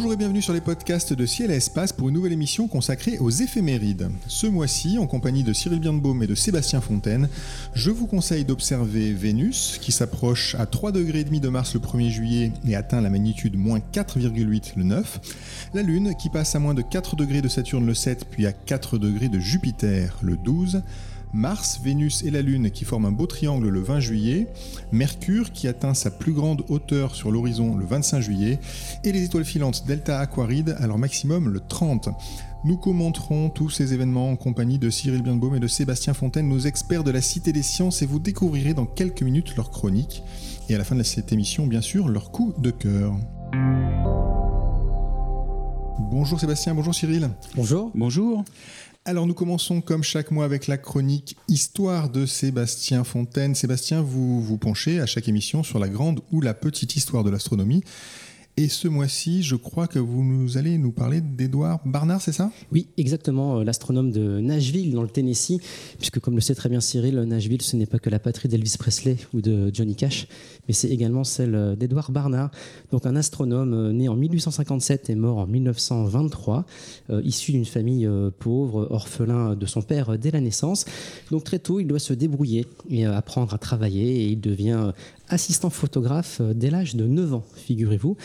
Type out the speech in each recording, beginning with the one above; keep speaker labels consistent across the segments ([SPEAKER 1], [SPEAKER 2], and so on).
[SPEAKER 1] Bonjour et bienvenue sur les podcasts de Ciel et Espace pour une nouvelle émission consacrée aux éphémérides. Ce mois-ci, en compagnie de Cyril Birnbaum et de Sébastien Fontaine, je vous conseille d'observer Vénus, qui s'approche à 3 degrés de Mars le 1er juillet et atteint la magnitude moins 4,8 le 9, la Lune, qui passe à moins de 4 degrés de Saturne le 7, puis à 4 degrés de Jupiter le 12, Mars, Vénus et la Lune qui forment un beau triangle le 20 juillet, Mercure qui atteint sa plus grande hauteur sur l'horizon le 25 juillet, et les étoiles filantes Delta Aquaride à leur maximum le 30. Nous commenterons tous ces événements en compagnie de Cyril Birnbaum et de Sébastien Fontaine, nos experts de la Cité des Sciences, et vous découvrirez dans quelques minutes leur chronique, et à la fin de cette émission, bien sûr, leur coup de cœur. Bonjour Sébastien, bonjour Cyril.
[SPEAKER 2] Bonjour.
[SPEAKER 3] Bonjour.
[SPEAKER 1] Alors nous commençons comme chaque mois avec la chronique Histoire de Sébastien Fontaine. Sébastien, vous vous penchez à chaque émission sur la grande ou la petite histoire de l'astronomie. Et ce mois-ci, je crois que vous allez nous parler d'Edouard Barnard, c'est ça?
[SPEAKER 2] Oui, exactement, euh, l'astronome de Nashville, dans le Tennessee, puisque comme le sait très bien Cyril, Nashville, ce n'est pas que la patrie d'Elvis Presley ou de Johnny Cash, mais c'est également celle euh, d'Edouard Barnard, donc un astronome euh, né en 1857 et mort en 1923, issu d'une famille pauvre, orphelin de son père dès la naissance. Donc très tôt, il doit se débrouiller et apprendre à travailler, et il devient assistant photographe dès l'âge de 9 ans, figurez-vous.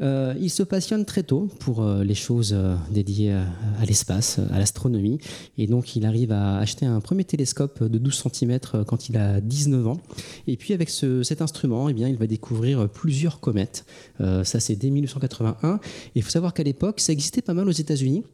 [SPEAKER 2] Euh, il se passionne très tôt pour euh, les choses euh, dédiées à l'espace, à l'astronomie. Et donc, il arrive à acheter un premier télescope de 12 cm quand il a 19 ans. Et puis, avec cet instrument, eh bien, il va découvrir plusieurs comètes. ça, c'est dès 1881. Et il faut savoir qu'à l'époque, ça existait pas mal aux États-Unis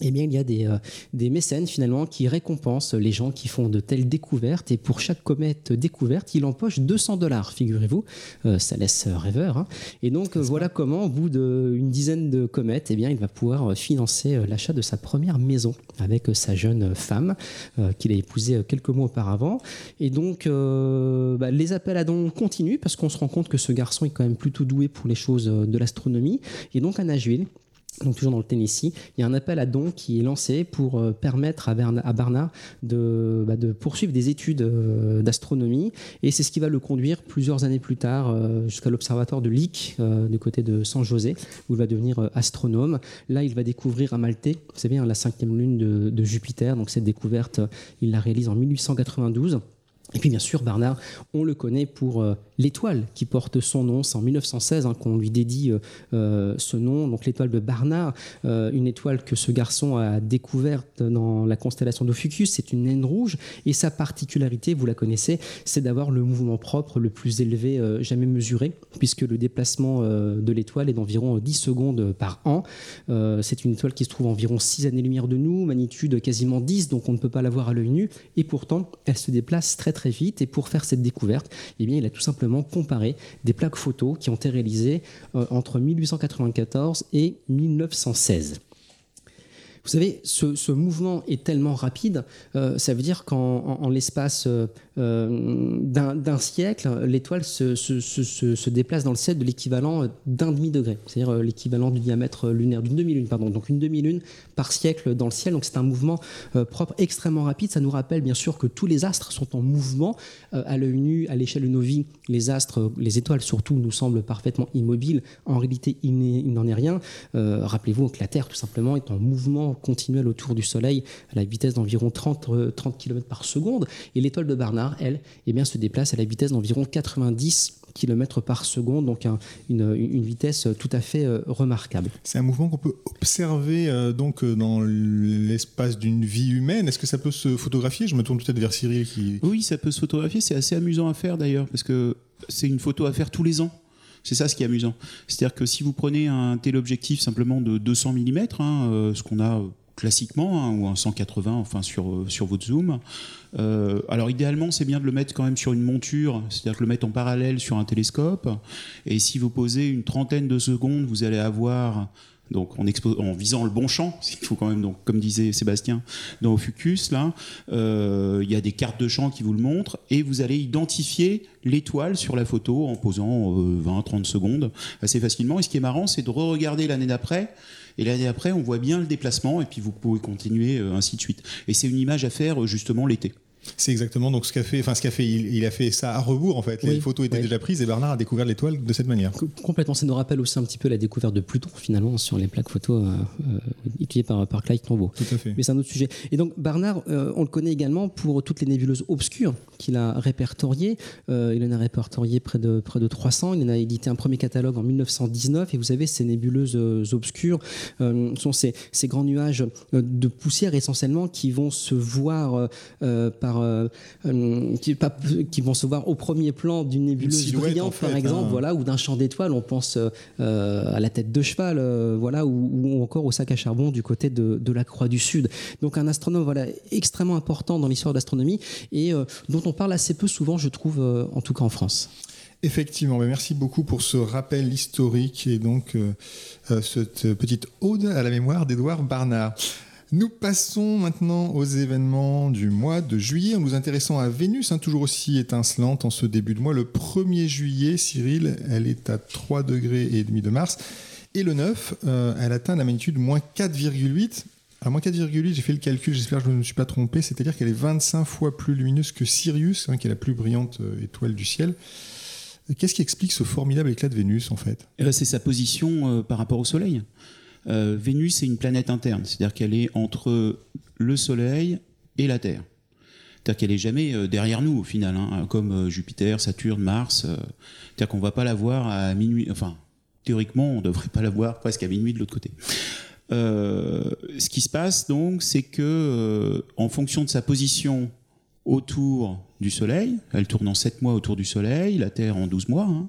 [SPEAKER 2] eh bien, il y a des, euh, des, mécènes finalement qui récompensent les gens qui font de telles découvertes. Et pour chaque comète découverte, il empoche 200 dollars, figurez-vous. Euh, ça laisse rêveur. Hein. Et donc, voilà comment, au bout d'une dizaine de comètes, eh bien, il va pouvoir financer euh, l'achat de sa première maison avec sa jeune femme qu'il a épousée quelques mois auparavant. Et donc, bah, les appels à dons continuent parce qu'on se rend compte que ce garçon est quand même plutôt doué pour les choses de l'astronomie. Et donc, à Nashville, donc toujours dans le Tennessee, il y a un appel à dons qui est lancé pour euh, permettre à, Barnard de, bah, de, poursuivre des études euh, d'astronomie et c'est ce qui va le conduire plusieurs années plus tard euh, jusqu'à l'observatoire de Lick du côté de San José où il va devenir astronome. Là, il va découvrir à Maltais, vous savez, hein, la cinquième lune de, de Jupiter. Donc cette découverte, il la réalise en 1892. Et puis bien sûr, Barnard, on le connaît pour l'étoile qui porte son nom. C'est en 1916 hein, qu'on lui dédie euh, euh, ce nom, donc l'étoile de Barnard, une étoile que ce garçon a découverte dans la constellation d'Ophiuchus. C'est une naine rouge et sa particularité, vous la connaissez, c'est d'avoir le mouvement propre le plus élevé jamais mesuré, puisque le déplacement de l'étoile est d'environ 10 secondes par an. c'est une étoile qui se trouve à environ 6 années-lumière de nous, magnitude quasiment 10, donc on ne peut pas la voir à l'œil nu, et pourtant elle se déplace très très très vite. Et pour faire cette découverte, eh bien, il a tout simplement comparé des plaques photos qui ont été réalisées euh, entre 1894 et 1916. Vous savez, ce, mouvement est tellement rapide, euh, ça veut dire qu'en l'espace euh, euh, d'un siècle, l'étoile se, déplace dans le ciel de l'équivalent d'un demi-degré, c'est-à-dire l'équivalent du diamètre lunaire, d'une demi-lune, pardon, donc une demi-lune par siècle dans le ciel. Donc c'est un mouvement propre extrêmement rapide. Ça nous rappelle bien sûr que tous les astres sont en mouvement à l'œil nu, à l'échelle de nos vies. Les astres, les étoiles surtout, nous semblent parfaitement immobiles. En réalité, il n'en est rien. Rappelez-vous que la Terre, tout simplement, est en mouvement continuelle autour du Soleil à la vitesse d'environ 30, 30 km par seconde. Et l'étoile de Barnard, elle, eh bien, se déplace à la vitesse d'environ 90 km par seconde, donc une, vitesse tout à fait euh, remarquable.
[SPEAKER 1] C'est un mouvement qu'on peut observer euh, donc euh, dans l'espace d'une vie humaine. Est-ce que ça peut se photographier? Je me tourne peut-être vers Cyril qui.
[SPEAKER 3] Oui, ça peut se photographier. C'est assez amusant à faire d'ailleurs parce que c'est une photo à faire tous les ans. C'est ça ce qui est amusant. C'est-à-dire que si vous prenez un téléobjectif simplement de 200 mm, hein, ce qu'on a classiquement hein, ou en 180 enfin sur, sur votre zoom. alors idéalement c'est bien de le mettre quand même sur une monture, c'est-à-dire que le mettre en parallèle sur un télescope. Et si vous posez une trentaine de secondes, vous allez avoir donc en, visant le bon champ, il faut quand même, donc, comme disait Sébastien dans Ophucus, là, euh, il y a des cartes de champ qui vous le montrent, et vous allez identifier l'étoile sur la photo en posant 20-30 euh, secondes assez facilement. Et ce qui est marrant, c'est de re-regarder l'année d'après, et l'année d'après, on voit bien le déplacement, et puis vous pouvez continuer euh, ainsi de suite. Et c'est une image à faire justement l'été.
[SPEAKER 1] C'est exactement donc ce qu'a fait, enfin ce qu'a fait, il, a fait ça à rebours en fait. Les photos étaient déjà prises et Bernard a découvert l'étoile de cette manière.
[SPEAKER 2] complètement, ça nous rappelle aussi un petit peu la découverte de Pluton finalement sur les plaques photos euh, euh utilisées par, par Clyde Tombaugh.
[SPEAKER 1] Tout à fait.
[SPEAKER 2] Mais c'est un autre sujet. Et donc Bernard, euh, on le connaît également pour toutes les nébuleuses obscures qu'il a répertoriées. Euh, il en a répertorié près de près de 300. Il en a édité un premier catalogue en 1919 et vous savez ces nébuleuses obscures sont ces, ces grands nuages de poussière essentiellement qui vont se voir par euh, euh, qui, qui, vont se voir au premier plan d'une nébuleuse brillante, par exemple, hein. voilà, ou d'un champ d'étoiles. On pense euh, à la tête de cheval, voilà, ou, encore au sac à charbon du côté de, la Croix du Sud. Donc un astronome, voilà, extrêmement important dans l'histoire de l'astronomie et dont on parle assez peu souvent, je trouve, en tout cas en France.
[SPEAKER 1] Effectivement, merci beaucoup pour ce rappel historique et donc cette petite ode à la mémoire d'Edouard Barnard. Nous passons maintenant aux événements du mois de juillet en nous intéressant à Vénus, hein, toujours aussi étincelante en ce début de mois. Le 1er juillet, Cyril, elle est à 3 degrés et demi de Mars. Et le 9, euh, elle atteint la magnitude moins 4,8. À moins 4,8, j'ai fait le calcul, j'espère que je ne me suis pas trompé, c'est-à-dire qu'elle est 25 fois plus lumineuse que Sirius, hein, qui est la plus brillante euh, étoile du ciel. Qu'est-ce qui explique ce formidable éclat de Vénus en fait?
[SPEAKER 3] Eh ben, C'est sa position euh, par rapport au Soleil. Euh, Vénus est une planète interne, c'est-à-dire qu'elle est entre le Soleil et la Terre. C'est-à-dire qu'elle n'est jamais euh, derrière nous au final, hein, comme euh, Jupiter, Saturne, Mars. C'est-à-dire qu'on va pas la voir à minuit, enfin théoriquement on ne devrait pas la voir presque à minuit de l'autre côté. ce qui se passe donc, c'est que en fonction de sa position autour du Soleil, elle tourne en 7 mois autour du Soleil, la Terre en 12 mois, hein.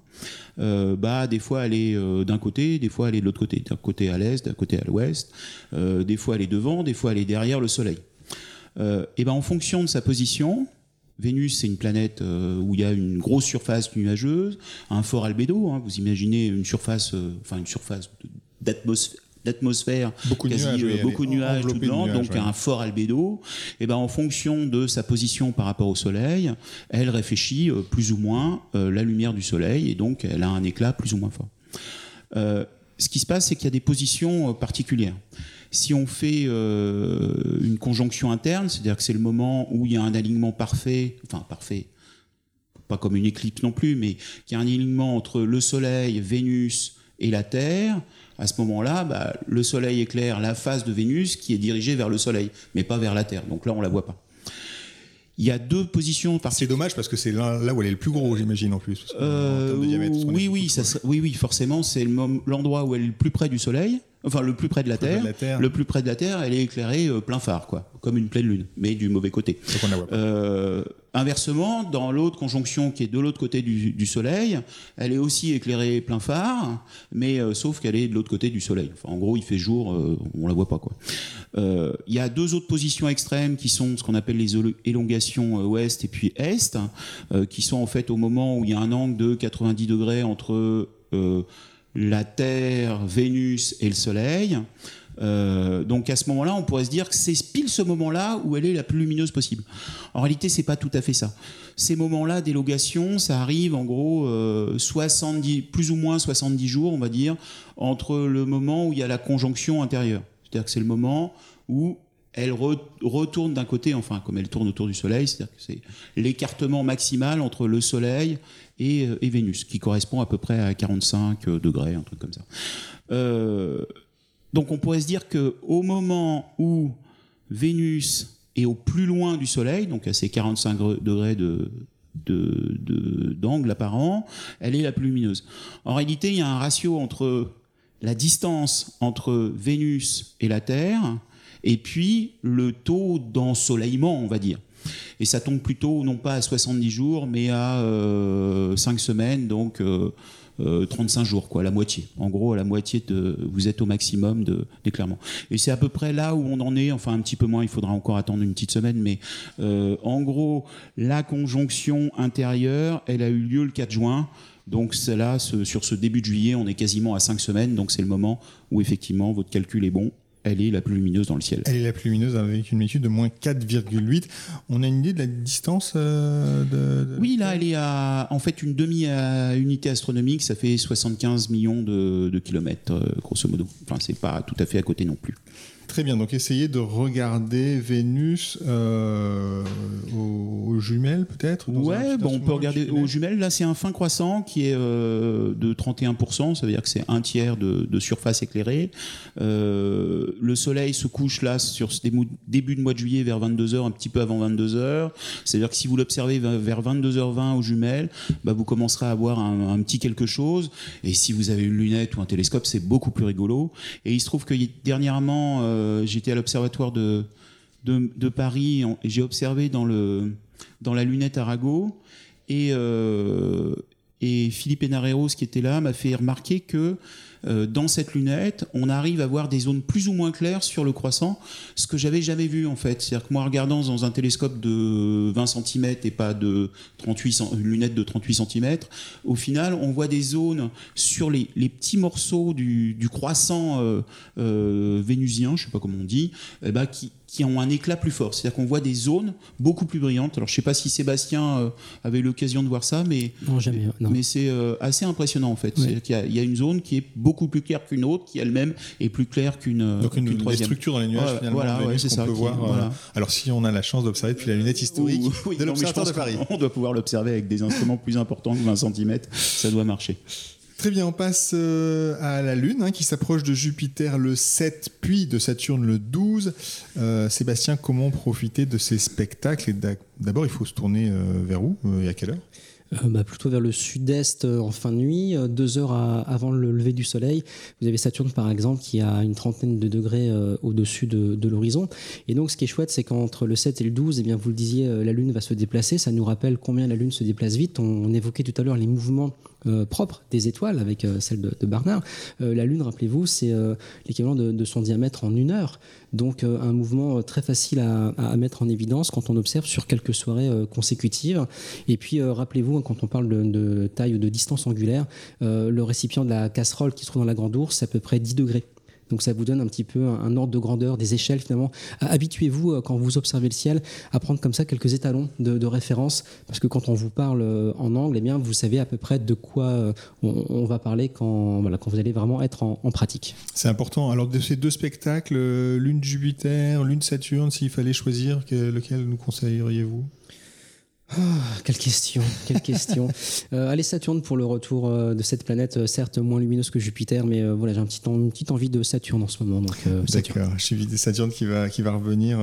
[SPEAKER 3] euh, bah, des fois elle est euh, d'un côté, des fois elle est de l'autre côté, d'un côté à l'est, d'un côté à l'ouest, euh, des fois elle est devant, des fois elle est derrière le Soleil. et ben en fonction de sa position, Vénus, c'est une planète où il y a une grosse surface nuageuse, un fort albédo. Hein. vous imaginez une surface, enfin une surface d'atmosphère d'atmosphère,
[SPEAKER 1] beaucoup de nuages,
[SPEAKER 3] euh, beaucoup de nuages tout blanc, donc un fort albédo. Et ben en fonction de sa position par rapport au Soleil, elle réfléchit euh, plus ou moins euh, la lumière du Soleil et donc elle a un éclat plus ou moins fort. ce qui se passe, c'est qu'il y a des positions particulières. Si on fait une conjonction interne, c'est-à-dire que c'est le moment où il y a un alignement parfait, enfin parfait, pas comme une éclipse non plus, mais qu'il y a un alignement entre le Soleil, Vénus et la Terre, à ce moment-là, bah, le Soleil éclaire la face de Vénus qui est dirigée vers le Soleil, mais pas vers la Terre. Donc là, on la voit pas. Il y a deux positions.
[SPEAKER 1] C'est dommage parce que c'est là, où elle est le plus gros, j'imagine en plus.
[SPEAKER 3] Euh, oui, oui, ça, oui, oui, forcément, c'est l'endroit où elle est le plus près du Soleil, enfin le plus près de la, terre, Le plus près de la Terre, elle est éclairée euh, plein phare, quoi, comme une pleine lune, mais du mauvais côté. Euh, inversement, dans l'autre conjonction qui est de l'autre côté du, Soleil, elle est aussi éclairée plein phare, mais sauf qu'elle est de l'autre côté du Soleil. en gros, il fait jour, on la voit pas, quoi. Il y a deux autres positions extrêmes qui sont ce qu'on appelle les élongations ouest et puis est, qui sont en fait au moment où il y a un angle de 90 degrés entre la Terre, Vénus et le Soleil. Euh, donc à ce moment-là, on pourrait se dire que c'est pile ce moment-là où elle est la plus lumineuse possible. En réalité, c'est pas tout à fait ça. Ces moments-là d'élongation, ça arrive en gros 70, euh, plus ou moins 70 jours, on va dire, entre le moment où il y a la conjonction intérieure. C'est-à-dire que c'est le moment où elle retourne d'un côté, enfin comme elle tourne autour du Soleil, c'est-à-dire que c'est l'écartement maximal entre le Soleil euh, et, Vénus, qui correspond à peu près à 45 euh, degrés, un truc comme ça. Euh, donc on pourrait se dire qu'au moment où Vénus est au plus loin du Soleil, donc à ces 45 degrés de, d'angle apparent, elle est la plus lumineuse. En réalité, il y a un ratio entre la distance entre Vénus et la Terre et puis le taux d'ensoleillement, on va dire. Et ça tombe plutôt non pas à 70 jours, mais à 5 euh, semaines, donc euh, 35 jours, quoi, la moitié. En gros, à la moitié, de, vous êtes au maximum d'éclairement. Et c'est à peu près là où on en est, enfin un petit peu moins, il faudra encore attendre une petite semaine, mais en gros, la conjonction intérieure, elle a eu lieu le 4 juin. Donc là, sur ce début de juillet, on est quasiment à 5 semaines, donc c'est le moment où effectivement votre calcul est bon elle est la plus lumineuse dans le ciel.
[SPEAKER 1] Elle est la plus lumineuse avec une magnitude de moins 4,8. On a une idée de la distance euh, de,
[SPEAKER 3] Oui, là, elle est à en fait une demi-unité astronomique, ça fait 75 millions de, kilomètres, euh, grosso modo. Enfin, c'est pas tout à fait à côté non plus.
[SPEAKER 1] Très bien, donc essayez de regarder Vénus euh, aux, jumelles peut-être
[SPEAKER 3] Ouais, bon, on peut regarder aux jumelles. Là, c'est un fin croissant qui est euh, de 31%, ça veut dire que c'est un tiers de, surface éclairée. Euh, le soleil se couche là sur ce début de mois de juillet vers 22h, un petit peu avant 22h. C'est-à-dire que si vous l'observez vers 22h20 aux jumelles, bah, vous commencerez à avoir un, un, petit quelque chose. Et si vous avez une lunette ou un télescope, c'est beaucoup plus rigolo. Et il se trouve que dernièrement, j'étais à l'observatoire de, de, Paris et j'ai observé dans, le, dans la lunette Arago. Et, euh, et Philippe Enareros, qui était là, m'a fait remarquer que euh, dans cette lunette, on arrive à voir des zones plus ou moins claires sur le croissant, ce que j'avais jamais vu en fait. C'est-à-dire que moi, regardant dans un télescope de 20 cm et pas de 38, une lunette de 38 cm, au final, on voit des zones sur les, petits morceaux du, croissant euh, euh, vénusien, je sais pas comment on dit, eh ben, qui, qui ont un éclat plus fort. C'est-à-dire qu'on voit des zones beaucoup plus brillantes. Alors je ne sais pas si Sébastien euh, avait l'occasion de voir ça, mais,
[SPEAKER 2] jamais,
[SPEAKER 3] mais c'est euh, assez impressionnant en fait. Il, y a, une zone qui est beaucoup plus claire qu'une autre, qui elle-même est plus claire qu'une
[SPEAKER 1] euh, Donc une,
[SPEAKER 3] troisième.
[SPEAKER 1] structures dans les nuages finalement. Voilà, c'est ça. Peut voir, alors si on a la chance d'observer depuis la lunette historique de l'observatoire de Paris.
[SPEAKER 3] On doit pouvoir l'observer avec des instruments plus importants que 20 cm. Ça doit marcher.
[SPEAKER 1] Très bien, on passe euh, à la Lune, hein, qui s'approche de Jupiter le 7, puis de Saturne le 12. Euh, Sébastien, comment profiter de ces spectacles D'abord, il faut se tourner euh, vers où et à quelle heure?
[SPEAKER 2] Bah, plutôt vers le sud-est en fin de nuit, deux heures avant le lever du soleil. Vous avez Saturne par exemple qui a une trentaine de degrés au-dessus de, l'horizon. Et donc ce qui est chouette, c'est qu'entre le 7 et le 12, eh bien, vous le disiez, la Lune va se déplacer. Ça nous rappelle combien la Lune se déplace vite. On, évoquait tout à l'heure les mouvements propres des étoiles avec celle de, Barnard. la Lune, rappelez-vous, c'est l'équivalent de, son diamètre en une heure. Donc euh, un mouvement euh, très facile à, mettre en évidence quand on observe sur quelques soirées euh, consécutives. Et puis rappelez-vous, hein, quand on parle de, taille ou de distance angulaire, le récipient de la casserole qui se trouve dans la grande ours, c'est à peu près 10 degrés. Donc ça vous donne un petit peu un, ordre de grandeur, des échelles finalement. Habituez-vous euh, quand vous observez le ciel à prendre comme ça quelques étalons de, référence, parce que quand on vous parle euh, en angle, eh bien vous savez à peu près de quoi euh, on, va parler quand vous allez vraiment être en, en pratique.
[SPEAKER 1] C'est important. Alors de ces deux spectacles, l'une Jupiter, l'une Saturne, s'il fallait choisir, lequel nous conseilleriez-vous?
[SPEAKER 2] Ah, quelle question, quelle question. Euh, allez Saturne pour le retour euh, de cette planète, euh, certes moins lumineuse que Jupiter, mais voilà, j'ai un petit, une petite envie de Saturne en ce moment. Donc,
[SPEAKER 1] D'accord, je suis Saturne qui va, qui va revenir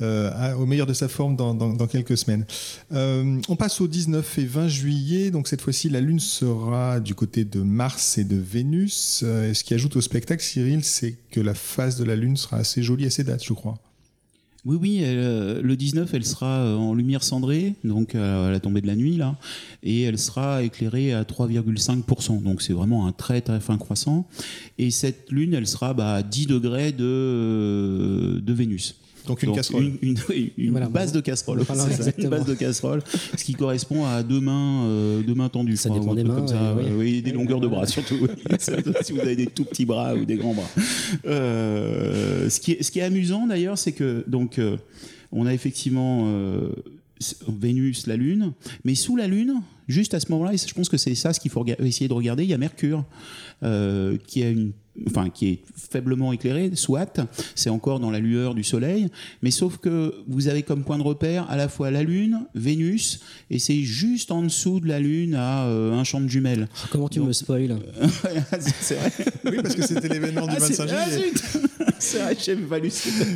[SPEAKER 1] au meilleur de sa forme dans, dans, quelques semaines. on passe au 19 et 20 juillet, donc cette fois-ci la Lune sera du côté de Mars et de Vénus. ce qui ajoute au spectacle, Cyril, c'est que la phase de la Lune sera assez jolie à ces dates, je crois.
[SPEAKER 3] Oui, oui, euh, le 19, elle sera euh, en lumière cendrée, donc à la tombée de la nuit, là, et elle sera éclairée à 3,5%, donc c'est vraiment un très très fin croissant. Et cette lune, elle sera bah, à 10 degrés de, euh, de Vénus.
[SPEAKER 1] Donc une casserole.
[SPEAKER 3] Une, base de casserole. une base de casserole, ce qui correspond à deux mains, euh, deux mains tendues.
[SPEAKER 2] Ça dépend des mains. Comme ça.
[SPEAKER 3] Oui, des longueurs de bras surtout. si vous avez des tout petits bras ou des grands bras. Euh, ce, qui est, ce qui est amusant d'ailleurs, c'est que donc euh, on a effectivement Vénus, la Lune, mais sous la Lune, juste à ce moment-là, et je pense que c'est ça ce qu'il faut essayer de regarder, il y a Mercure qui a une enfin qui est faiblement éclairé, soit, c'est encore dans la lueur du soleil, mais sauf que vous avez comme point de repère à la fois la Lune, Vénus, et c'est juste en dessous de la Lune à euh, un champ de jumelles.
[SPEAKER 2] Ah, comment tu me spoil
[SPEAKER 1] C'est vrai. Oui, parce que c'était l'événement du 25 ah,
[SPEAKER 3] c'est vrai, j'ai valu.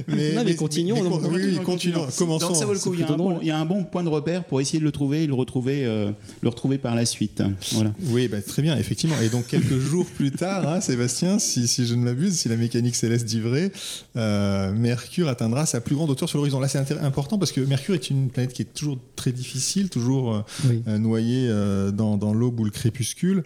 [SPEAKER 2] Mais, mais, continuons.
[SPEAKER 1] oui, continuons. Commençons.
[SPEAKER 3] Donc ça vaut le coup. Il y, a un bon, il y, a un bon, point de repère pour essayer de le trouver et le retrouver, euh, le retrouver par la suite. Voilà.
[SPEAKER 1] Oui, bah, très bien, effectivement. Et donc quelques jours plus tard, hein, Sébastien, si, je ne m'abuse, si la mécanique céleste dit vrai, euh, Mercure atteindra sa plus grande hauteur sur l'horizon. Là, c'est important parce que Mercure est une planète qui est toujours très difficile, toujours euh, noyée dans, dans l'aube ou le crépuscule.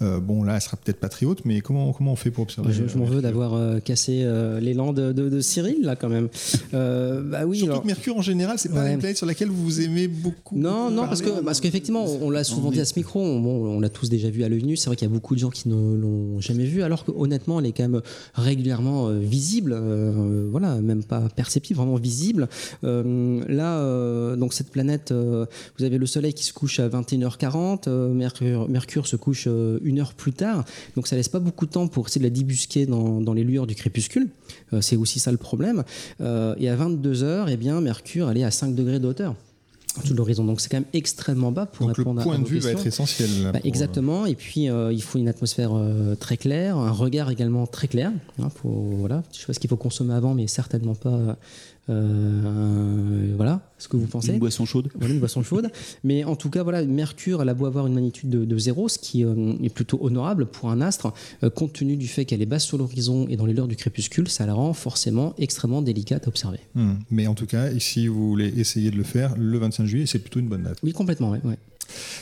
[SPEAKER 1] bon, là, elle sera peut-être pas très haute, mais comment, comment on fait pour observer
[SPEAKER 2] Je, m'en veux d'avoir cassé l'élan de, de, Cyril, là, quand même.
[SPEAKER 1] bah oui, Surtout que Mercure, en général, c'est pas une planète sur laquelle vous aimez beaucoup.
[SPEAKER 2] Non, non, parce que parce qu'effectivement, on, l'a souvent dit à ce micro, on, on l'a tous déjà vu à l'œil nu. C'est vrai qu'il y a beaucoup de gens qui ne l'ont jamais vu, alors qu'honnêtement, elle est quand même régulièrement visible, voilà, même pas perceptible, vraiment visible. là, donc cette planète, vous avez le Soleil qui se couche à 21h40, Mercure, Mercure se couche une heure plus tard, donc ça laisse pas beaucoup de temps pour essayer de la débusquer dans, dans les lueurs du crépuscule. c'est aussi ça le problème. et à 22h, eh bien, Mercure, elle est à 5 degrés de hauteur tout l'horizon. Donc c'est quand même extrêmement bas pour répondre
[SPEAKER 1] à
[SPEAKER 2] Le point
[SPEAKER 1] de vue va être essentiel.
[SPEAKER 2] Bah, exactement. Et puis euh, il faut une atmosphère euh, très claire, un regard également très clair. Hein, voilà. Je sais pas ce qu'il faut consommer avant, mais certainement pas euh, voilà, ce que vous pensez.
[SPEAKER 3] Une boisson chaude.
[SPEAKER 2] Voilà, une boisson chaude. Mais en tout cas, voilà, Mercure, elle a beau avoir une magnitude de, zéro, ce qui euh, est plutôt honorable pour un astre, euh, compte tenu du fait qu'elle est basse sur l'horizon et dans les lueurs du crépuscule, ça la rend forcément extrêmement délicate à observer.
[SPEAKER 1] Hmm. Mais en tout cas, si vous voulez essayer de le faire, le 25 juillet, c'est plutôt une bonne date.
[SPEAKER 2] Oui, complètement, ouais.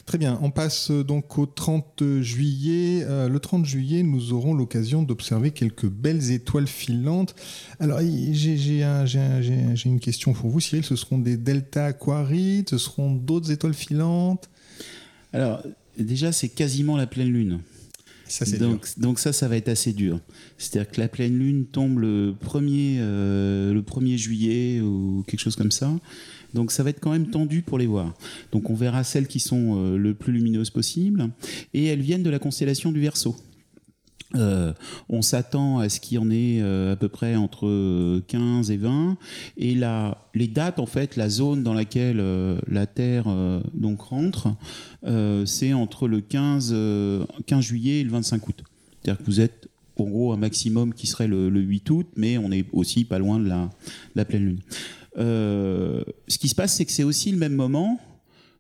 [SPEAKER 1] Très bien, on passe euh, donc au 30 juillet. Euh, le 30 juillet, nous aurons l'occasion d'observer quelques belles étoiles filantes. Alors, j'ai une question pour vous, Cyril. Ce seront des delta aquarides Ce seront d'autres étoiles filantes?
[SPEAKER 3] Alors, déjà, c'est quasiment la pleine lune.
[SPEAKER 1] Ça,
[SPEAKER 3] donc, donc, ça, ça va être assez dur. C'est-à-dire que la pleine lune tombe le 1er, euh, le 1er juillet ou quelque chose comme ça. Donc ça va être quand même tendu pour les voir. Donc on verra celles qui sont euh, le plus lumineuses possible. Et elles viennent de la constellation du Verseau. Euh, on s'attend à ce qu'il y en ait euh, à peu près entre 15 et 20 et là les dates en fait la zone dans laquelle la Terre donc rentre c'est entre le 15, 15 juillet et le 25 août. C'est-à-dire que vous êtes en gros un maximum qui serait le, 8 août mais on est aussi pas loin de la, la pleine lune. Euh, ce qui se passe, c'est que c'est aussi le même moment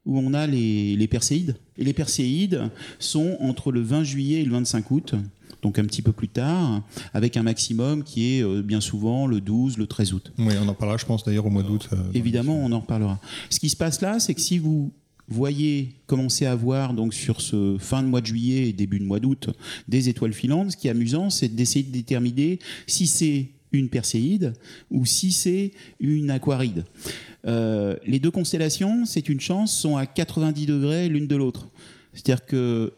[SPEAKER 3] où on a les, les perséides. Et les perséides sont entre le 20 juillet et le 25 août, donc un petit peu plus tard, avec un maximum qui est euh, bien souvent le 12, le 13 août.
[SPEAKER 1] Oui, on en parlera, je pense, d'ailleurs au mois d'août.
[SPEAKER 3] Euh, évidemment, on en reparlera. Ce qui se passe là, c'est que si vous voyez commencer à voir donc sur ce fin de mois de juillet et début de mois d'août des étoiles filantes, ce qui est amusant, c'est d'essayer de déterminer si c'est une perséide ou si c'est une aquaride. Euh, les deux constellations, c'est une chance, sont à 90 degrés l'une de l'autre. C'est-à-dire que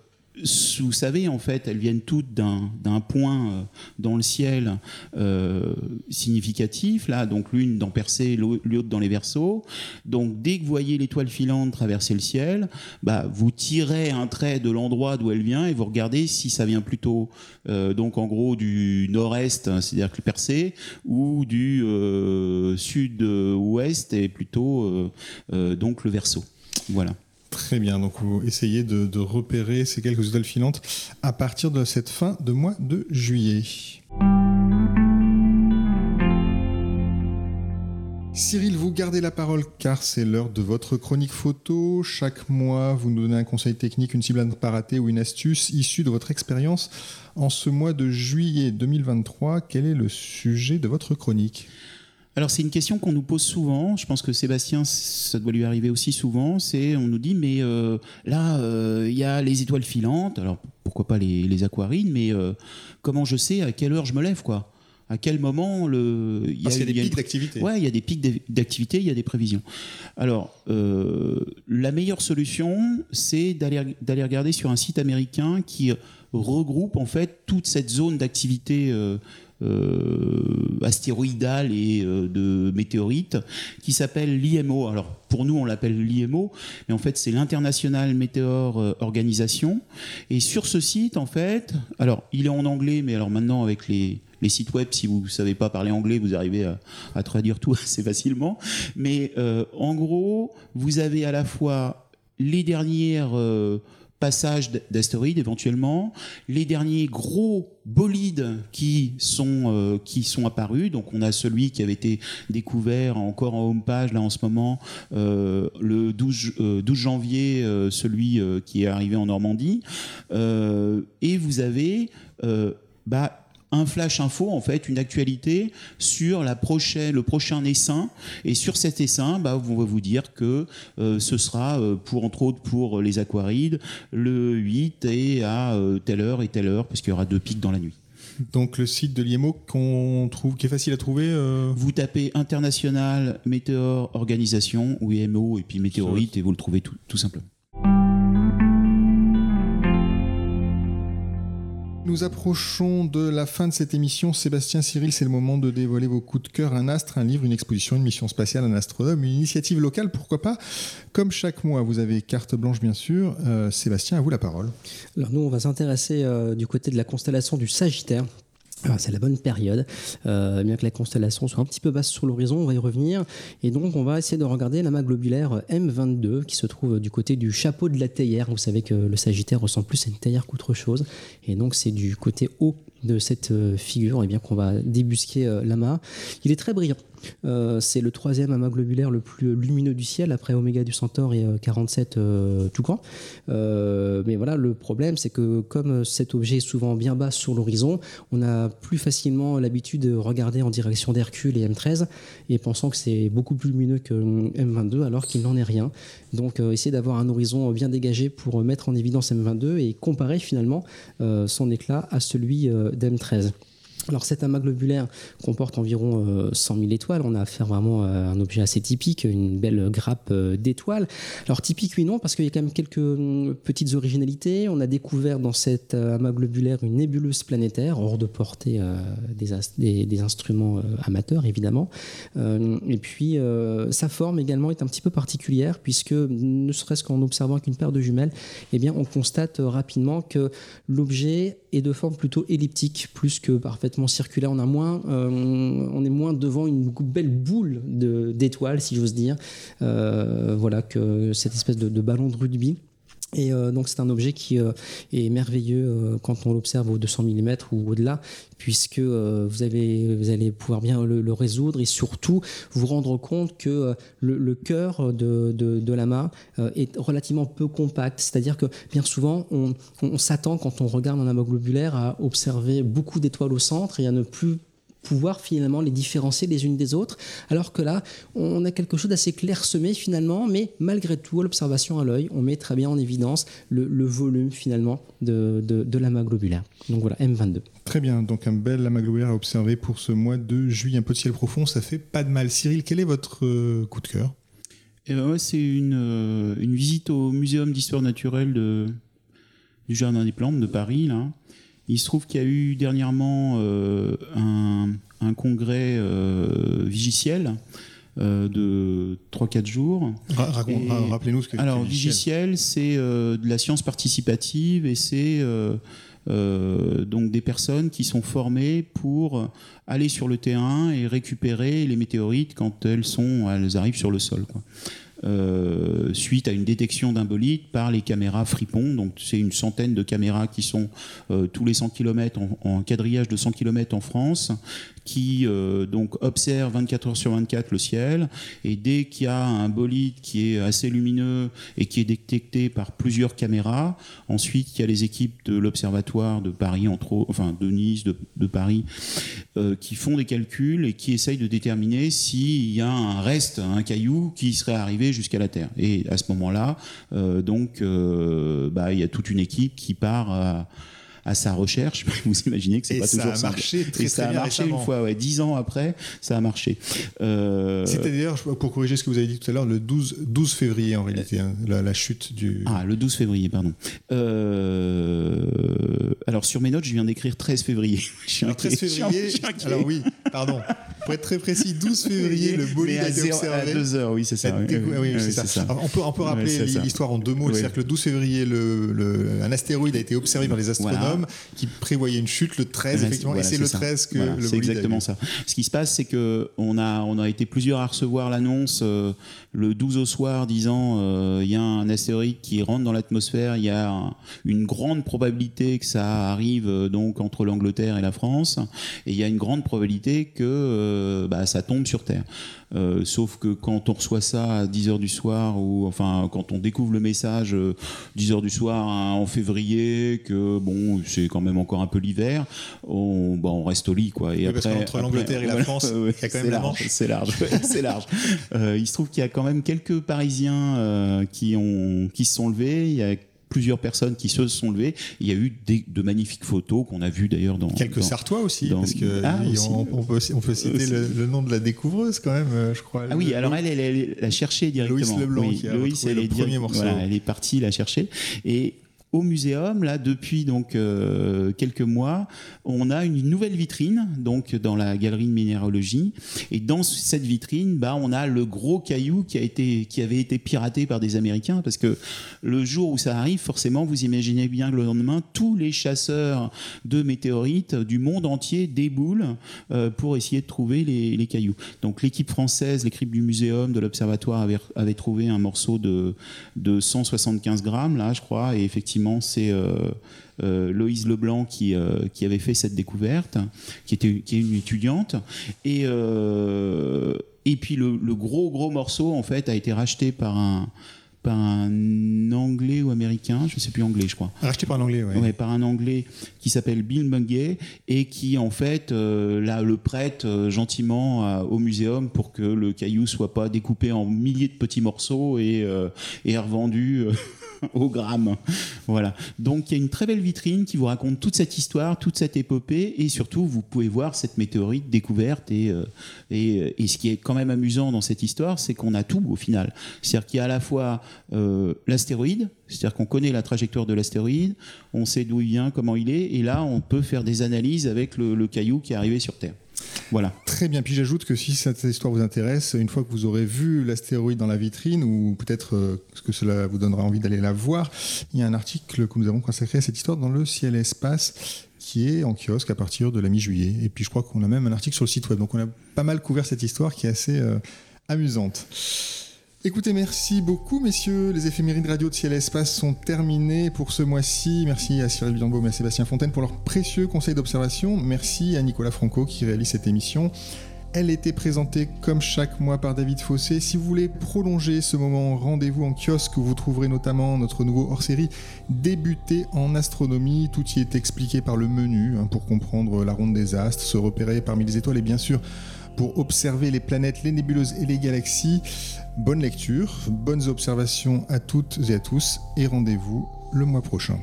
[SPEAKER 3] vous savez, en fait, elles viennent toutes d'un point euh, dans le ciel euh, significatif, là, donc l'une dans Percé, l'autre dans les Verseaux. Donc, dès que vous voyez l'étoile filante traverser le ciel, bah, vous tirez un trait de l'endroit d'où elle vient et vous regardez si ça vient plutôt, euh, donc en gros, du nord-est, c'est-à-dire que Percé, ou du sud-ouest et plutôt donc le Verseau. Voilà.
[SPEAKER 1] Très bien, donc vous essayez de, repérer ces quelques étoiles filantes à partir de cette fin de mois de juillet. Cyril, vous gardez la parole car c'est l'heure de votre chronique photo. Chaque mois, vous nous donnez un conseil technique, une cible à ne pas rater ou une astuce issue de votre expérience. En ce mois de juillet 2023, quel est le sujet de votre chronique?
[SPEAKER 3] Alors c'est une question qu'on nous pose souvent. Je pense que Sébastien, ça doit lui arriver aussi souvent. C'est on nous dit mais euh, là euh, il y a les étoiles filantes. Alors pourquoi pas les, les aquarines Mais euh, comment je sais à quelle heure je me lève quoi? À quel moment le
[SPEAKER 1] il y, a, des pics d'activité.
[SPEAKER 3] Ouais, il y a des pics d'activité, il y a des prévisions. Alors, la meilleure solution, c'est d'aller d'aller regarder sur un site américain qui regroupe en fait toute cette zone d'activité euh, astéroïdale et euh, de météorites qui s'appelle l'IMO. Alors pour nous on l'appelle l'IMO, mais en fait c'est l'International Meteor euh, Organisation. Et sur ce site en fait, alors il est en anglais, mais alors maintenant avec les sites web, si vous ne savez pas parler anglais, vous arrivez à, traduire tout assez facilement. Mais en gros, vous avez à la fois les dernières passage d'astéroïdes éventuellement, les derniers gros bolides qui sont, euh, qui sont apparus. Donc on a celui qui avait été découvert encore en home page là en ce moment, euh, le 12, 12 euh, janvier, celui qui est arrivé en Normandie. et vous avez bah, un flash info, en fait, une actualité sur la prochaine, le prochain essaim. Et sur cet essaim, bah, on va vous dire que euh, ce sera, euh, pour entre autres pour les aquarides, le 8 et à euh, telle heure et telle heure, parce qu'il y aura deux pics dans la nuit.
[SPEAKER 1] Donc le site de l'IMO qu'on trouve, qui est facile à trouver.
[SPEAKER 3] Vous tapez international météor organisation ou IMO et puis météorite et vous le trouvez tout, tout simplement.
[SPEAKER 1] Nous approchons de la fin de cette émission. Sébastien Cyril, c'est le moment de dévoiler vos coups de cœur, un astre, un livre, une exposition, une mission spatiale, un astronome, une initiative locale, pourquoi pas. Comme chaque mois, vous avez carte blanche bien sûr. Euh, Sébastien, à vous la parole.
[SPEAKER 2] Alors nous, on va s'intéresser euh, du côté de la constellation du Sagittaire. Ah, c'est la bonne période, euh, bien que la constellation soit un petit peu basse sur l'horizon, on va y revenir. Et donc, on va essayer de regarder l'amas globulaire M22 qui se trouve du côté du chapeau de la théière. Vous savez que le Sagittaire ressemble plus à une théière qu'autre chose. Et donc, c'est du côté haut de cette euh, figure eh bien qu'on va débusquer euh, l'amas. Il est très brillant. C'est le troisième amas globulaire le plus lumineux du ciel après Oméga du Centaure et 47 tout grand. Mais voilà, le problème c'est que comme cet objet est souvent bien bas sur l'horizon, on a plus facilement l'habitude de regarder en direction d'Hercule et M13 et pensant que c'est beaucoup plus lumineux que M22 alors qu'il n'en est rien. Donc essayer d'avoir un horizon bien dégagé pour mettre en évidence M22 et comparer finalement son éclat à celui d'M13. Alors cet amas globulaire comporte environ 100 euh, 000 étoiles. On a affaire vraiment à un objet assez typique, une belle grappe euh, d'étoiles. Alors typique oui non, parce qu'il y a quand même quelques hum, petites originalités. On a découvert dans cet euh, amas globulaire une nébuleuse planétaire, hors de portée des, instruments amateurs évidemment. Et puis sa forme également est un petit peu particulière, puisque ne serait-ce qu'en observant qu'une paire de jumelles, eh bien on constate rapidement que l'objet est de forme plutôt elliptique, plus que parfaitement circulaire. Euh, on est moins devant une belle boule d'étoiles, si j'ose dire, euh, voilà, que cette espèce de, ballon de rugby. Et euh, donc c'est un objet qui est merveilleux quand on l'observe au 200 mm ou au-delà, puisque vous, allez pouvoir bien le, résoudre et surtout vous rendre compte que le, cœur de, de, est relativement peu compact. C'est-à-dire que bien souvent on s'attend quand on regarde un amas globulaire à observer beaucoup d'étoiles au centre et à ne plus pouvoir finalement les différencier les unes des autres, alors que là, on a quelque chose d'assez clairsemé finalement, mais malgré tout, l'observation à l'œil, on met très bien en évidence le, volume finalement de, de, l'amas globulaire. Donc voilà, M22.
[SPEAKER 1] Très bien, donc un bel amas globulaire à observer pour ce mois de juillet. Un peu de ciel profond, ça fait pas de mal. Cyril, quel est votre euh, coup de cœur?
[SPEAKER 3] Eh ben, C'est une, euh, une visite au Muséum d'histoire naturelle de, du Jardin des Plantes de Paris, là. Il se trouve qu'il y a eu dernièrement euh, un, congrès euh, vigiciel euh, de 3-4 jours.
[SPEAKER 1] Rappelez-nous ce que
[SPEAKER 3] Alors, vigiciel, c'est de la science participative et c'est donc des personnes qui sont formées pour aller sur le terrain et récupérer les météorites quand elles, sont, elles arrivent sur le sol. Quoi. Euh, suite à une détection d'un bolide par les caméras Fripon. Donc c'est une centaine de caméras qui sont euh, tous les 100 km en, quadrillage de 100 km en France qui euh, donc observe 24 heures sur 24 le ciel et dès qu'il y a un bolide qui est assez lumineux et qui est détecté par plusieurs caméras, ensuite il y a les équipes de l'observatoire de Paris, entre enfin de Nice, de, Paris, euh, qui font des calculs et qui essayent de déterminer s'il y a un reste, un caillou qui serait arrivé jusqu'à la Terre. Et à ce moment-là, euh, donc bah, il y a toute une équipe qui part à à sa recherche. Vous imaginez que c'est pas toujours
[SPEAKER 1] ça. A marché très, et
[SPEAKER 3] ça a marché une fois, ouais, dix ans après, ça a marché.
[SPEAKER 1] Euh... C'était d'ailleurs, pour corriger ce que vous avez dit tout à l'heure, le 12, 12 février en réalité, hein, la, chute du.
[SPEAKER 3] Ah, le 12 février, pardon. Euh... Alors sur mes notes, je viens d'écrire 13 février.
[SPEAKER 1] Le 13 février. Alors oui, pardon. Pour être très précis, 12 février, le bolide a été observé.
[SPEAKER 3] À 2 heures, oui, c'est ça.
[SPEAKER 1] Oui, c'est ça. on peut, on peut rappeler l'histoire en deux mots. C'est-à-dire que le 12 février, le, le, un astéroïde a été observé par les astronomes qui prévoyait une chute le 13, effectivement, et c'est le 13 que le
[SPEAKER 3] C'est exactement ça. Ce qui se passe, c'est que on a, on a été plusieurs à recevoir l'annonce euh, le 12 au soir disant euh, il y a un astéroïde qui rentre dans l'atmosphère, il y a une grande probabilité que ça arrive euh, donc entre l'Angleterre et la France, et il y a une grande probabilité que bah, ça tombe sur Terre. Sauf que quand on reçoit ça à 10h du soir, ou enfin quand on découvre le message 10h du soir hein, en février, que bon, c'est quand même encore un peu l'hiver, on, bah, on reste au lit. Quoi.
[SPEAKER 1] Et après, entre l'Angleterre et la France, il y a quand même la
[SPEAKER 3] large, C'est large, c'est large. il se trouve qu'il y a quand même quelques Parisiens qui, ont, qui se sont levés. Il y a plusieurs personnes qui se sont levées. Il y a eu de magnifiques photos qu'on a vues d'ailleurs dans.
[SPEAKER 1] Quelques Sartois aussi, parce que ah, on, peut, citer le, nom de la découvreuse quand même, euh, je crois.
[SPEAKER 3] Ah oui, alors elle, elle, l'a cherché directement.
[SPEAKER 1] Loïs Leblanc, qui a elle le premier morceau.
[SPEAKER 3] elle est partie la chercher. Et au muséum, là, depuis donc euh, quelques mois, on a une nouvelle vitrine, donc dans la galerie de minéralogie. Et dans cette vitrine, bah, on a le gros caillou qui a été, qui avait été piraté par des Américains, parce que le jour où ça arrive, forcément, vous imaginez bien que le lendemain, tous les chasseurs de météorites du monde entier déboulent euh, pour essayer de trouver les, les cailloux. Donc l'équipe française, l'équipe du muséum, de l'observatoire avait, avait, trouvé un morceau de, de 175 grammes, là, je crois, et effectivement c'est euh, euh, Loïse Leblanc qui, euh, qui avait fait cette découverte, qui était qui est une étudiante. Et, et puis le, gros, gros morceau, en fait, a été racheté par un, par un anglais ou américain, je ne sais plus anglais, je crois.
[SPEAKER 1] Racheté par un anglais, oui.
[SPEAKER 3] Ouais, par un anglais qui s'appelle Bill Bungay et qui en fait là, le prête gentiment au muséum pour que le caillou soit pas découpé en milliers de petits morceaux et, et revendu au gramme. Voilà. Donc il y a une très belle vitrine qui vous raconte toute cette histoire, toute cette épopée, et surtout vous pouvez voir cette météorite découverte. Et, euh, et ce qui est quand même amusant dans cette histoire, c'est qu'on a tout au final. C'est-à-dire qu'il y a à la fois euh, l'astéroïde, c'est-à-dire qu'on connaît la trajectoire de l'astéroïde, on sait d'où il vient, comment il est, et là on peut faire des analyses avec le caillou qui est arrivé sur Terre. Voilà.
[SPEAKER 1] Très bien. Puis j'ajoute que si cette histoire vous intéresse, une fois que vous aurez vu l'astéroïde dans la vitrine, ou peut-être euh, que cela vous donnera envie d'aller la voir, il y a un article que nous avons consacré à cette histoire dans le Ciel et Espace qui est en kiosque à partir de la mi-juillet. Et puis je crois qu'on a même un article sur le site web. Donc on a pas mal couvert cette histoire qui est assez euh, amusante. Écoutez, merci beaucoup, messieurs. Les éphémérides radio de Ciel et Espace sont terminés pour ce mois-ci. Merci à Cyril Bianbaum et à Sébastien Fontaine pour leurs précieux conseils d'observation. Merci à Nicolas Franco qui réalise cette émission. Elle était présentée comme chaque mois par David Fossé. Si vous voulez prolonger ce moment, rendez-vous en kiosque où vous trouverez notamment notre nouveau hors-série Débuter en astronomie. Tout y est expliqué par le menu hein, pour comprendre la ronde des astres, se repérer parmi les étoiles et bien sûr pour observer les planètes, les nébuleuses et les galaxies. Bonne lecture, bonnes observations à toutes et à tous et rendez-vous le mois prochain.